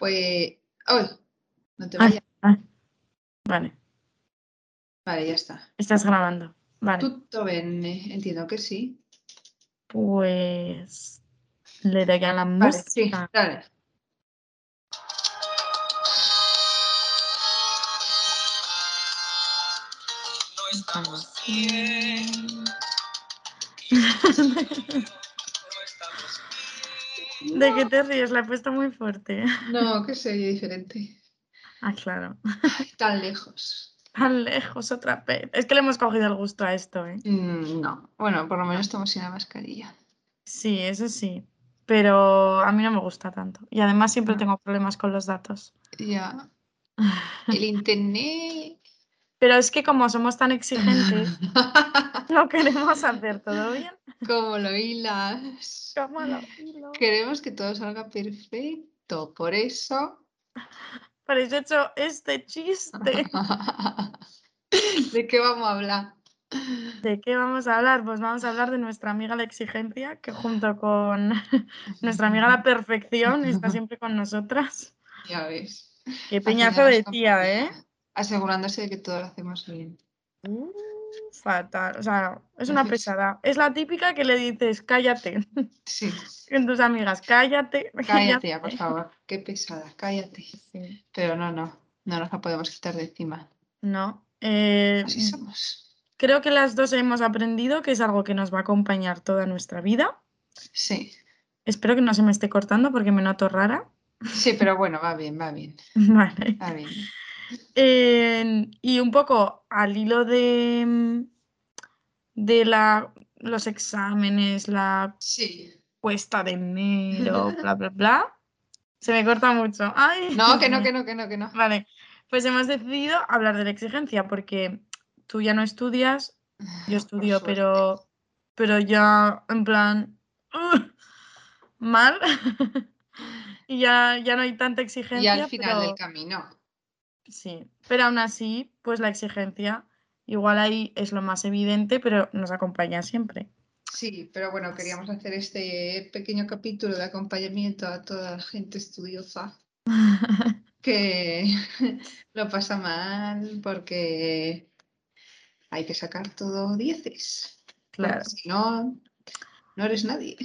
Pues. ¡Oh! No te Ah, vayas. ah. Vale, Vale, ya está. estás grabando. Vale, Tutto bene. Entiendo que sí. pues le doy a la Vale, sí, música. dale. Vamos. ¿De qué te ríes? La he puesto muy fuerte. No, que sería diferente. Ah, claro. Tan lejos. Tan lejos otra vez. Es que le hemos cogido el gusto a esto, ¿eh? Mm, no. Bueno, por lo menos estamos sin la mascarilla. Sí, eso sí. Pero a mí no me gusta tanto. Y además siempre No. tengo problemas con los datos. Ya. El internet. Pero es que como somos tan exigentes, lo queremos hacer todo bien. Como lo hilas. ¿Cómo lo hilo? Queremos que todo salga perfecto. Por eso. Por eso he hecho este chiste. ¿De qué vamos a hablar? ¿De qué vamos a hablar? Pues vamos a hablar de nuestra amiga la exigencia, que junto con nuestra amiga la perfección está siempre con nosotras. Ya ves. Qué peñazo de tía, ¿eh? Asegurándose de que todo lo hacemos bien. Uh, fatal. O sea, es una pesada. Es la típica que le dices, cállate. Sí. Con tus amigas, cállate. Cállate ya, por favor. Qué pesada, cállate. Sí. Pero no, no. No nos la podemos quitar de encima. No. eh, Así somos. creo que las dos hemos aprendido que es algo que nos va a acompañar toda nuestra vida. Sí. Espero que no se me esté cortando porque me noto rara. Sí, pero bueno, va bien, va bien. Vale. Va bien. Eh, y un poco al hilo de, de la, los exámenes, la Sí. cuesta de enero, bla, bla, bla. Se me corta mucho. Ay, No, que no, que no, que no, que no. Vale, pues hemos decidido hablar de la exigencia porque tú ya no estudias, yo estudio, pero, pero ya en plan mal y ya, ya no hay tanta exigencia. Y al final pero, del camino. Sí, pero aún así, pues la exigencia igual ahí es lo más evidente, pero nos acompaña siempre. Sí, pero bueno, queríamos hacer este pequeño capítulo de acompañamiento a toda la gente estudiosa que lo pasa mal porque hay que sacar todo dieces. Claro. Si no, no eres nadie.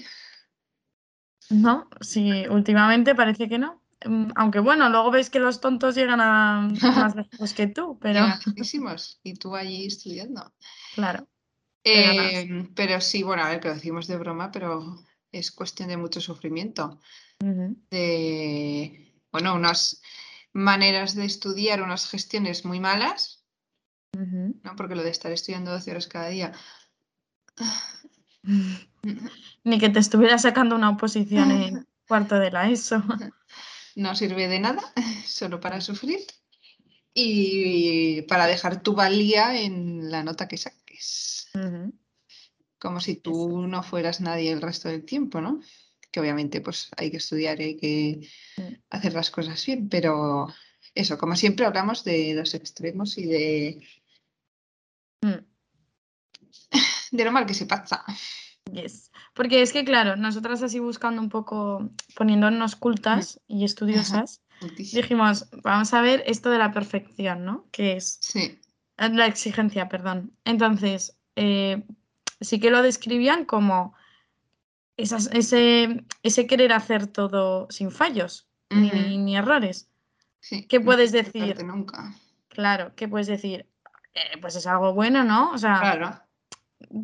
No, sí, últimamente parece que no. Mm, Aunque bueno, luego ves que los tontos llegan a más lejos que tú, pero y tú allí estudiando. claro. Eh, pero sí, bueno, a ver, que lo decimos de broma, pero es cuestión de mucho sufrimiento. De, bueno, unas maneras de estudiar, unas gestiones muy malas. ¿no? Porque lo de estar estudiando 12 horas cada día. Ni que te estuviera sacando una oposición en cuarto de la ESO. No sirve de nada, solo para sufrir y para dejar tu valía en la nota que saques. Como si tú no fueras nadie el resto del tiempo, ¿no? Que obviamente pues hay que estudiar y hay que Mm. hacer las cosas bien, pero eso, como siempre hablamos de los extremos y de, Mm. de lo mal que se pasa. Yes. Porque es que, claro, nosotras así buscando un poco, poniéndonos cultas y estudiosas, dijimos, vamos a ver esto de la perfección, ¿no? Que es Sí, eh, la exigencia, perdón. Entonces, eh, sí que lo describían como esas- ese, ese querer hacer todo sin fallos ni, errores. sí. ¿Qué puedes decir? Nunca. Claro, ¿qué puedes decir? Eh, pues es algo bueno, ¿no? O sea, Claro.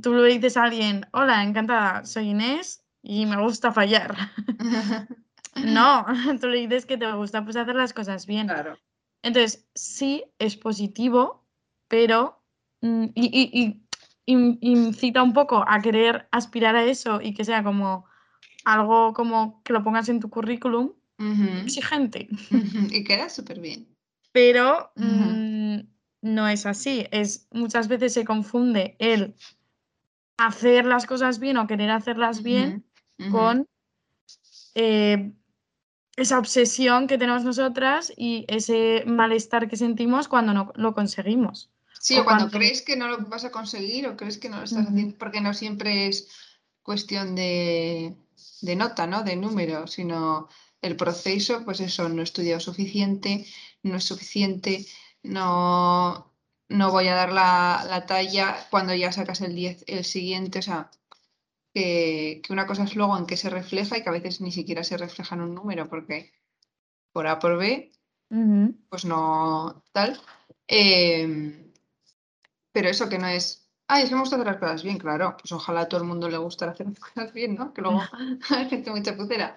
Tú le dices a alguien, hola, encantada, soy Inés y me gusta fallar. No, tú le dices que te gusta pues hacer las cosas bien. Claro. Entonces, sí, es positivo, pero mm, y, y- y in- incita un poco a querer aspirar a eso y que sea como algo como que lo pongas en tu currículum Ujú, exigente. ujú, Y queda súper bien. Pero mm, no es así. Es, muchas veces se confunde el hacer las cosas bien o querer hacerlas bien con eh, esa obsesión que tenemos nosotras y ese malestar que sentimos cuando no lo conseguimos. Sí, o cuando cuando- crees que no lo vas a conseguir o crees que no lo estás haciendo, porque no siempre es cuestión de, de nota, ¿no? De número, sino el proceso, pues eso, no he estudiado suficiente, no es suficiente, no, no voy a dar la, talla cuando ya sacas el 10, el siguiente, o sea, que, una cosa es luego en qué se refleja y que a veces ni siquiera se refleja en un número, porque por A por B, pues no tal. Em, pero eso que no es, ay, es que me gusta hacer las cosas bien, claro, pues ojalá a todo el mundo le guste hacer las cosas bien, ¿no? Que luego hay gente muy chapucera.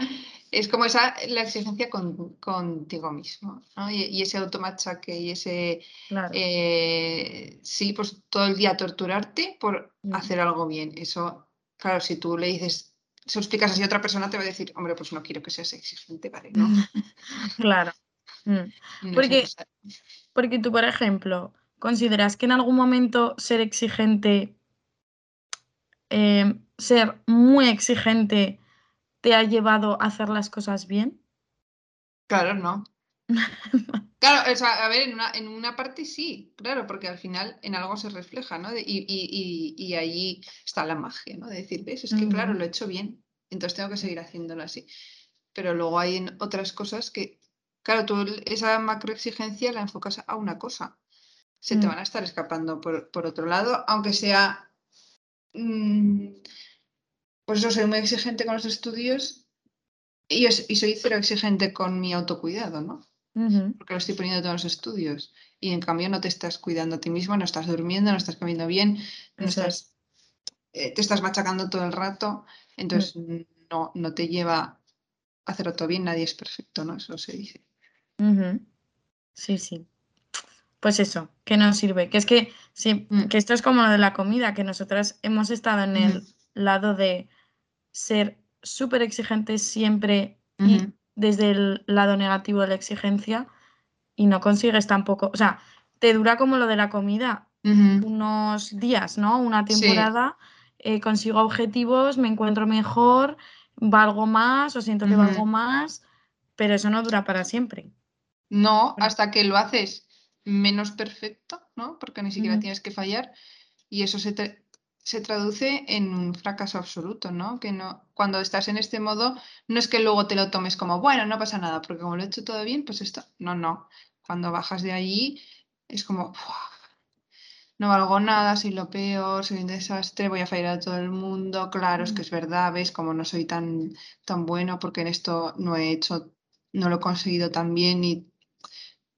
Es como esa, la exigencia contigo mismo, ¿no? Y, ese automachaque y ese, eh, sí, pues todo el día torturarte por mm. hacer algo bien. Eso, claro, si tú le dices, se lo explicas así a otra persona, te va a decir, hombre, pues no quiero que seas exigente, ¿vale? No. claro. Mm. porque, porque tú, por ejemplo, ¿consideras que en algún momento ser exigente, em, ser muy exigente, te ha llevado a hacer las cosas bien? Claro, no. claro, o sea, a ver, en una, en una, parte sí, claro, porque al final en algo se refleja, ¿no? y, y, y, ahí está la magia, ¿no? De decir, ves, es que claro, lo he hecho bien, entonces tengo que seguir haciéndolo así. Pero luego hay otras cosas que Claro, tú esa macroexigencia la enfocas a una cosa. Se te mm. van a estar escapando por, otro lado, aunque sea. Mm, pues yo soy muy exigente con los estudios y, soy cero exigente con mi autocuidado, ¿no? Porque lo estoy poniendo todos los estudios. Y en cambio no te estás cuidando a ti mismo, no estás durmiendo, no estás comiendo bien, no estás, eh, te estás machacando todo el rato. Entonces mm. no, no te lleva a hacerlo todo bien, nadie es perfecto, ¿no? Eso se dice. Sí, sí. Pues eso, que no sirve. Que es que, sí, mm. que esto es como lo de la comida, que nosotras hemos estado en el lado de ser súper exigentes siempre y desde el lado negativo de la exigencia y no consigues tampoco, o sea, te dura como lo de la comida, unos días, ¿no? Una temporada, eh, consigo objetivos, me encuentro mejor, valgo más o siento que valgo más, pero eso no dura para siempre. No, hasta que lo haces menos perfecto, ¿no? Porque ni siquiera tienes que fallar y eso se, se traduce en un fracaso absoluto, ¿no? Que no, cuando estás en este modo, no es que luego te lo tomes como, bueno, no pasa nada, porque como lo he hecho todo bien, pues esto, no, no. Cuando bajas de allí, es como, no valgo nada, soy lo peor, soy un desastre, voy a fallar a todo el mundo, claro, es que es verdad, ves, como no soy tan, tan bueno porque en esto no he hecho, no lo he conseguido tan bien y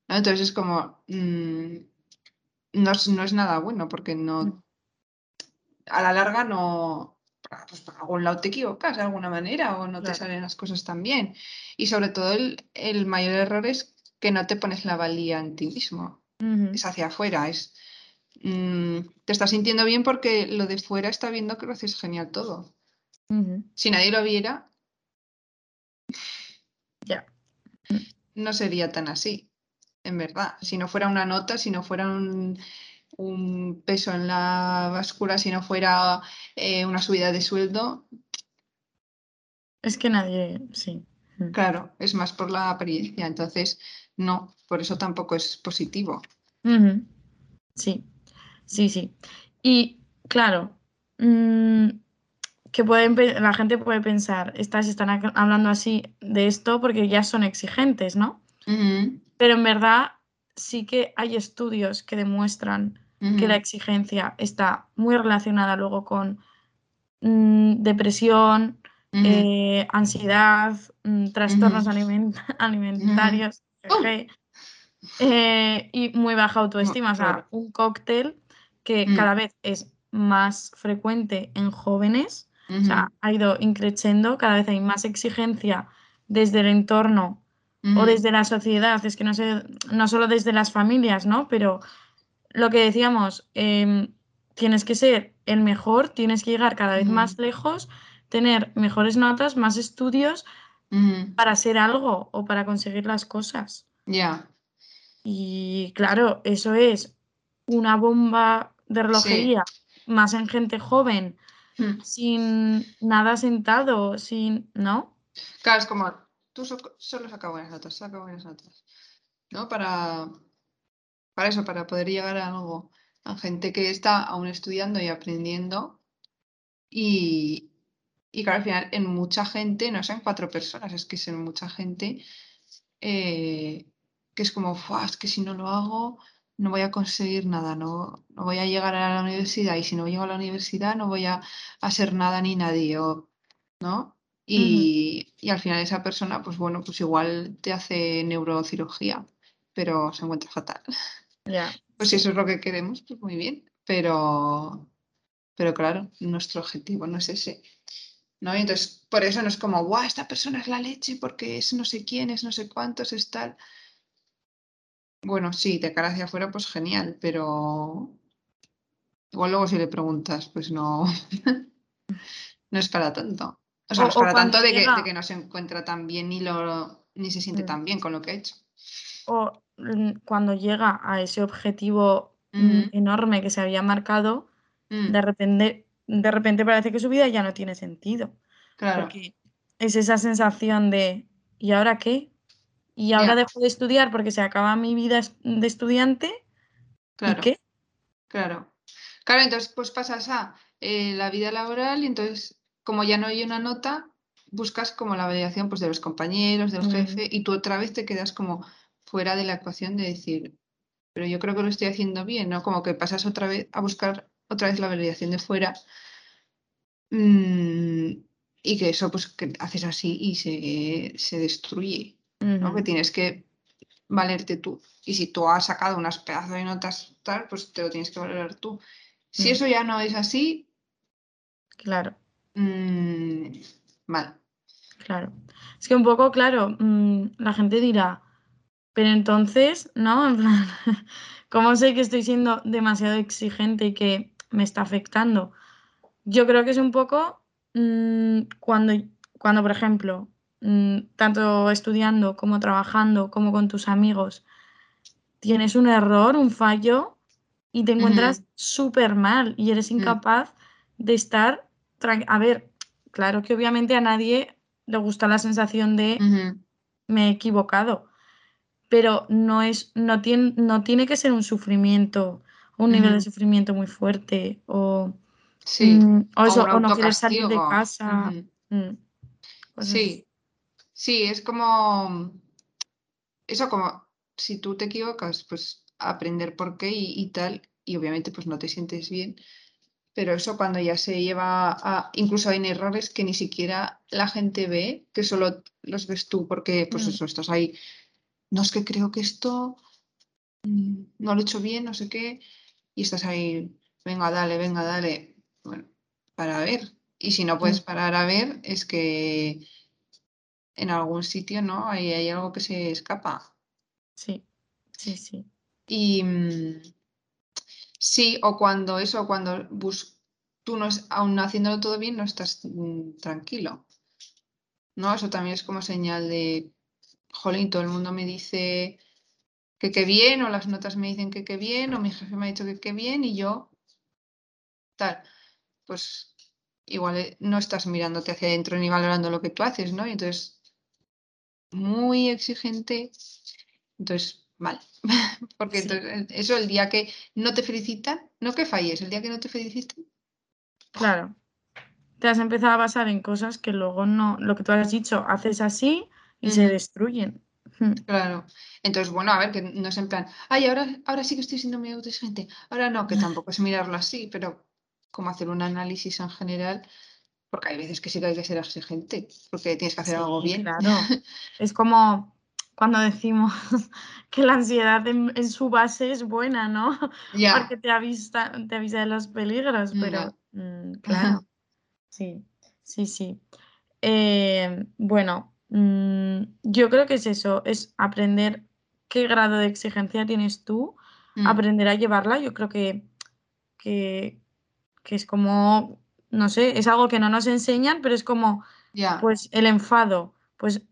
entonces es como, mm, no, es, nada bueno porque no, mm. A la larga no, pues por algún lado te equivocas de alguna manera o no te salen las cosas tan bien. Y sobre todo el, mayor error es que no te pones la valía en ti mismo, es hacia afuera, es... Mm, te estás sintiendo bien porque lo de fuera está viendo que lo haces genial todo. Si nadie lo viera, ya. no sería tan así en verdad. Si no fuera una nota, si no fuera un, peso en la báscula, si no fuera eh, una subida de sueldo. Es que nadie, sí. Mm. Claro, es más por la apariencia. Entonces, no, por eso tampoco es positivo. Sí, sí, sí. Y claro, mm, que pueden, la gente puede pensar, estas están hablando así de esto porque ya son exigentes, ¿no? Pero en verdad sí que hay estudios que demuestran que la exigencia está muy relacionada luego con mm, depresión, eh, ansiedad, mm, trastornos alimentarios ¡Oh! eh, y muy baja autoestima. O sea, un cóctel que mm. cada vez es más frecuente en jóvenes. O sea, ha ido increciendo, cada vez hay más exigencia desde el entorno o desde la sociedad, es que no sé, no solo desde las familias, ¿no? Pero lo que decíamos, em, tienes que ser el mejor, tienes que llegar cada vez más lejos, tener mejores notas, más estudios para ser algo o para conseguir las cosas. Ya. Y claro, eso es una bomba de relojería, más en gente joven, hmm. sin nada sentado, sin, ¿no? Claro, es como tú solo saca buenas notas, saca buenas notas. ¿No? Para, para eso, para poder llegar a algo. A gente que está aún estudiando y aprendiendo y, Y claro, al final, en mucha gente, no son cuatro personas, es que es en mucha gente eh, que es como, es que si no lo hago, no voy a conseguir nada, no, no voy a llegar a la universidad y si no llego a la universidad no voy a, a ser nada ni nadie, ¿no? Y, y, al final esa persona, pues bueno, pues igual te hace neurocirugía, pero se encuentra fatal. Ya. Pues si eso es lo que queremos, pues muy bien, pero, pero claro, nuestro objetivo no es ese. ¿no? Y entonces, por eso no es como, guau, esta persona es la leche porque es no sé quién, es no sé cuántos, es tal. Bueno, sí, de cara hacia afuera, pues genial, pero igual luego si le preguntas, pues no, no es para tanto. O sea, no es para tanto de que, no se encuentra tan bien ni, lo, ni se siente mm. tan bien con lo que ha hecho. O cuando llega a ese objetivo mm, enorme que se había marcado, de repente de repente parece que su vida ya no tiene sentido. Claro. Porque es esa sensación de, ¿y ahora qué? ¿Y ahora dejo de estudiar porque se acaba mi vida de estudiante? Claro. ¿Y qué? Claro. Claro, entonces pues pasas a eh, la vida laboral y entonces, como ya no hay una nota, buscas como la validación pues, de los compañeros, del jefe, y tú otra vez te quedas como fuera de la ecuación de decir, pero yo creo que lo estoy haciendo bien, ¿no? Como que pasas otra vez a buscar otra vez la validación de fuera. Mm, y que eso, pues, que haces así y se, destruye. ¿no? Que tienes que valerte tú. Y si tú has sacado unas pedazos de notas tal, pues te lo tienes que valorar tú. Si mm. eso ya no es así. Claro. Mm, mal. Claro. Es que un poco, claro, la gente dirá, pero entonces, ¿no? En plan, ¿cómo sé que estoy siendo demasiado exigente y que me está afectando. Yo creo que es un poco mm, cuando, cuando, por ejemplo, mm, tanto estudiando como trabajando como con tus amigos, tienes un error, un fallo y te encuentras súper mal y eres mm. incapaz de estar... A ver, claro que obviamente a nadie le gusta la sensación de me he equivocado, pero no, es, no, tiene, no tiene que ser un sufrimiento un nivel de sufrimiento muy fuerte o, mm, o, no querer salir de casa. Mm, sí, sí, es como eso como si tú te equivocas, pues aprender por qué y, tal, y obviamente pues no te sientes bien, pero eso cuando ya se lleva a, incluso hay errores que ni siquiera la gente ve, que solo los ves tú, porque pues mm. eso, estás ahí, no es que creo que esto no lo he hecho bien, no sé qué, y estás ahí, venga, dale, venga, dale, bueno, para ver. Y si no puedes mm. parar a ver, es que en algún sitio, ¿no? Hay, hay algo que se escapa. Sí, sí, sí. Y mm, sí, o cuando eso, cuando bus tú no es, aún haciéndolo todo bien, no estás mm, tranquilo. ¿No? Eso también es como señal de, jolín, todo el mundo me dice que qué bien, o las notas me dicen que qué bien, o mi jefe me ha dicho que qué bien, y yo, tal, pues igual eh, no estás mirándote hacia adentro ni valorando lo que tú haces, ¿no? Y entonces, muy exigente, entonces, mal. Porque entonces, eso, el día que no te felicitan, no que falles, el día que no te felicitan. Claro. Te has empezado a basar en cosas que luego no, lo que tú has dicho, haces así y se destruyen. Claro. Entonces, bueno, a ver, que no es en plan, ay, ahora, ahora sí que estoy siendo muy autoexigente. Ahora no, que tampoco es mirarlo así, pero como hacer un análisis en general, porque hay veces que sí que hay que ser exigente, porque tienes que hacer algo bien. Claro. es como cuando decimos que la ansiedad en, su base es buena, ¿no? Porque te avisa, te avisa de los peligros, pero mm, claro. sí, sí, sí. Eh, bueno, Mm, yo creo que es eso, es aprender qué grado de exigencia tienes tú, mm. aprender a llevarla. Yo creo que, que, es como, no sé, es algo que no nos enseñan, pero es como, pues el enfado, pues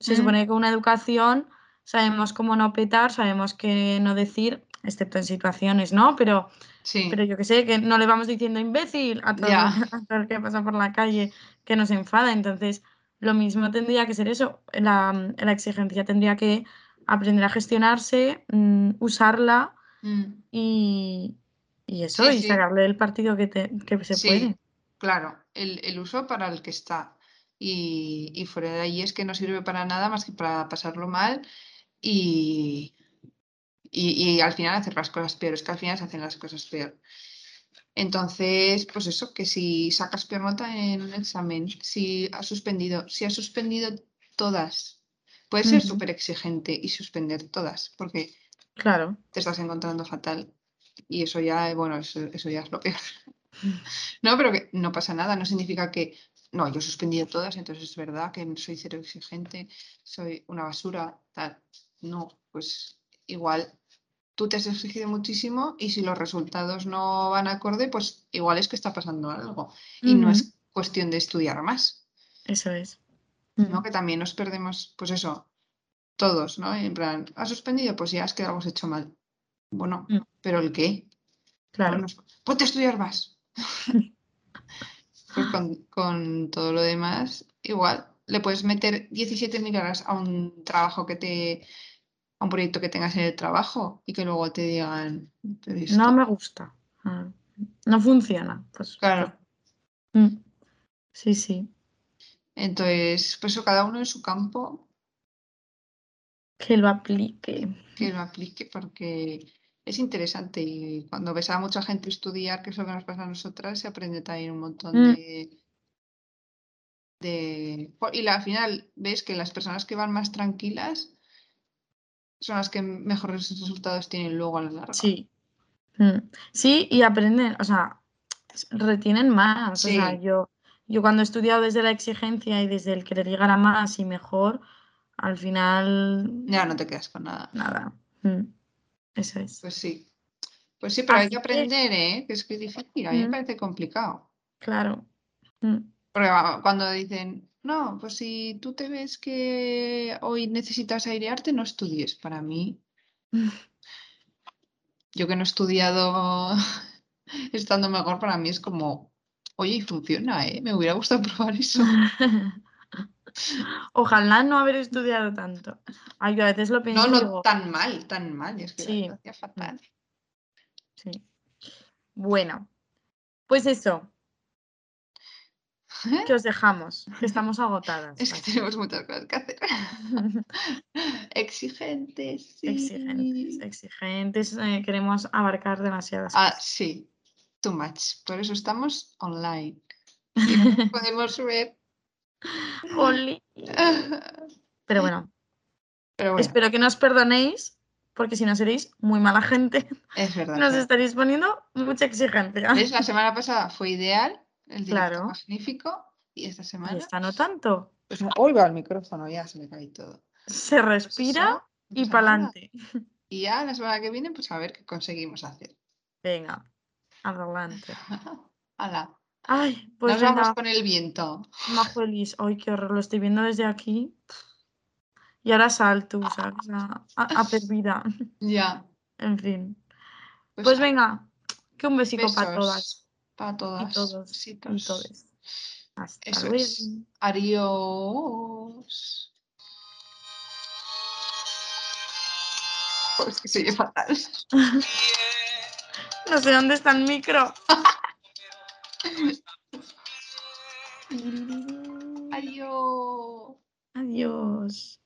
se mm. supone que con una educación sabemos cómo no petar, sabemos qué no decir, excepto en situaciones, ¿no? Pero, pero yo que sé, que no le vamos diciendo imbécil a todo, a todo el que pasa por la calle que nos enfada. Entonces, lo mismo tendría que ser eso, la, exigencia tendría que aprender a gestionarse, mm, usarla mm. y, eso, y sacarle el partido que, se puede. claro, el, uso para el que está. Y, y, fuera de ahí es que no sirve para nada más que para pasarlo mal y, y, al final hacer las cosas peor. Es que al final se hacen las cosas peor. Entonces, pues eso, que si sacas peor nota en un examen, si has suspendido, si has suspendido todas, puedes ser súper exigente y suspender todas, porque claro. te estás encontrando fatal. Y eso ya, bueno, eso, ya es lo peor. no, pero que no pasa nada, no significa que, no, yo he suspendido todas, entonces es verdad que soy cero exigente, soy una basura, tal. No, pues igual tú te has exigido muchísimo y si los resultados no van acorde, pues igual es que está pasando algo. Y no es cuestión de estudiar más. Eso es. ¿no? Que también nos perdemos, pues eso, todos, ¿no? En plan, ¿has suspendido? Pues ya es que algo has hecho mal. Bueno, mm. ¿pero el qué? Claro. Bueno, estudiar más. pues con, todo lo demás, igual, le puedes meter 17.000 horas a un trabajo que te a un proyecto que tengas en el trabajo y que luego te digan. No me gusta. Ah, no funciona. Pues, claro. Pues, mm, sí, sí. Entonces, pues eso, cada uno en su campo. Que lo aplique. Que lo aplique porque es interesante y cuando ves a mucha gente estudiar, que es lo que nos pasa a nosotras, se aprende también un montón mm. de, de... Y al final ves que las personas que van más tranquilas son las que mejores resultados tienen luego a la larga. Sí. Mm. Sí, y aprenden, o sea, retienen más. O sea, yo, yo cuando he estudiado desde la exigencia y desde el querer llegar a más y mejor, al final. Ya no te quedas con nada. Nada. Mm. Eso es. Pues sí. Pues sí, pero hay que aprender, ¿eh? Que es que es difícil, a mí me mm. parece complicado. Claro. Porque cuando dicen, no, pues si tú te ves que hoy necesitas airearte, no estudies. Para mí, yo que no he estudiado estando mejor, para mí es como, oye, funciona, ¿eh? Me hubiera gustado probar eso. Ojalá no haber estudiado tanto. Ay, a veces lo pienso. No, no, tan mal, tan mal. Es que sí. fatal. Sí. Bueno, pues eso. Que os dejamos, que estamos agotadas. Es que tenemos muchas cosas que hacer. exigentes, sí. Exigentes, exigentes. Eh, queremos abarcar demasiadas ah, sí. Too much. Por eso estamos online. podemos ver. Pero bueno. Espero que nos perdonéis, porque si no seréis muy mala gente. Es verdad. Nos estaréis poniendo mucha exigencia. La semana pasada fue ideal el claro. magnífico. Y esta semana. Y esta no tanto. Pues hoy va el micrófono, ya se me cae todo. Se respira y para adelante. Y ya la semana que viene, pues a ver qué conseguimos hacer. Venga, adelante. Hala. Ay, pues Nos vamos con el viento. Majo Elis, ay, qué horror, lo estoy viendo desde aquí. Y ahora salto, ¿sabes? A, a, vida. Ya. En fin. Pues, pues venga, que un besico para todas. Para todas. Y todos. Y todos. Hasta Eso luego. Es. Adiós. Oh, es que se oye fatal. no sé dónde está el micro. Adiós. Adiós.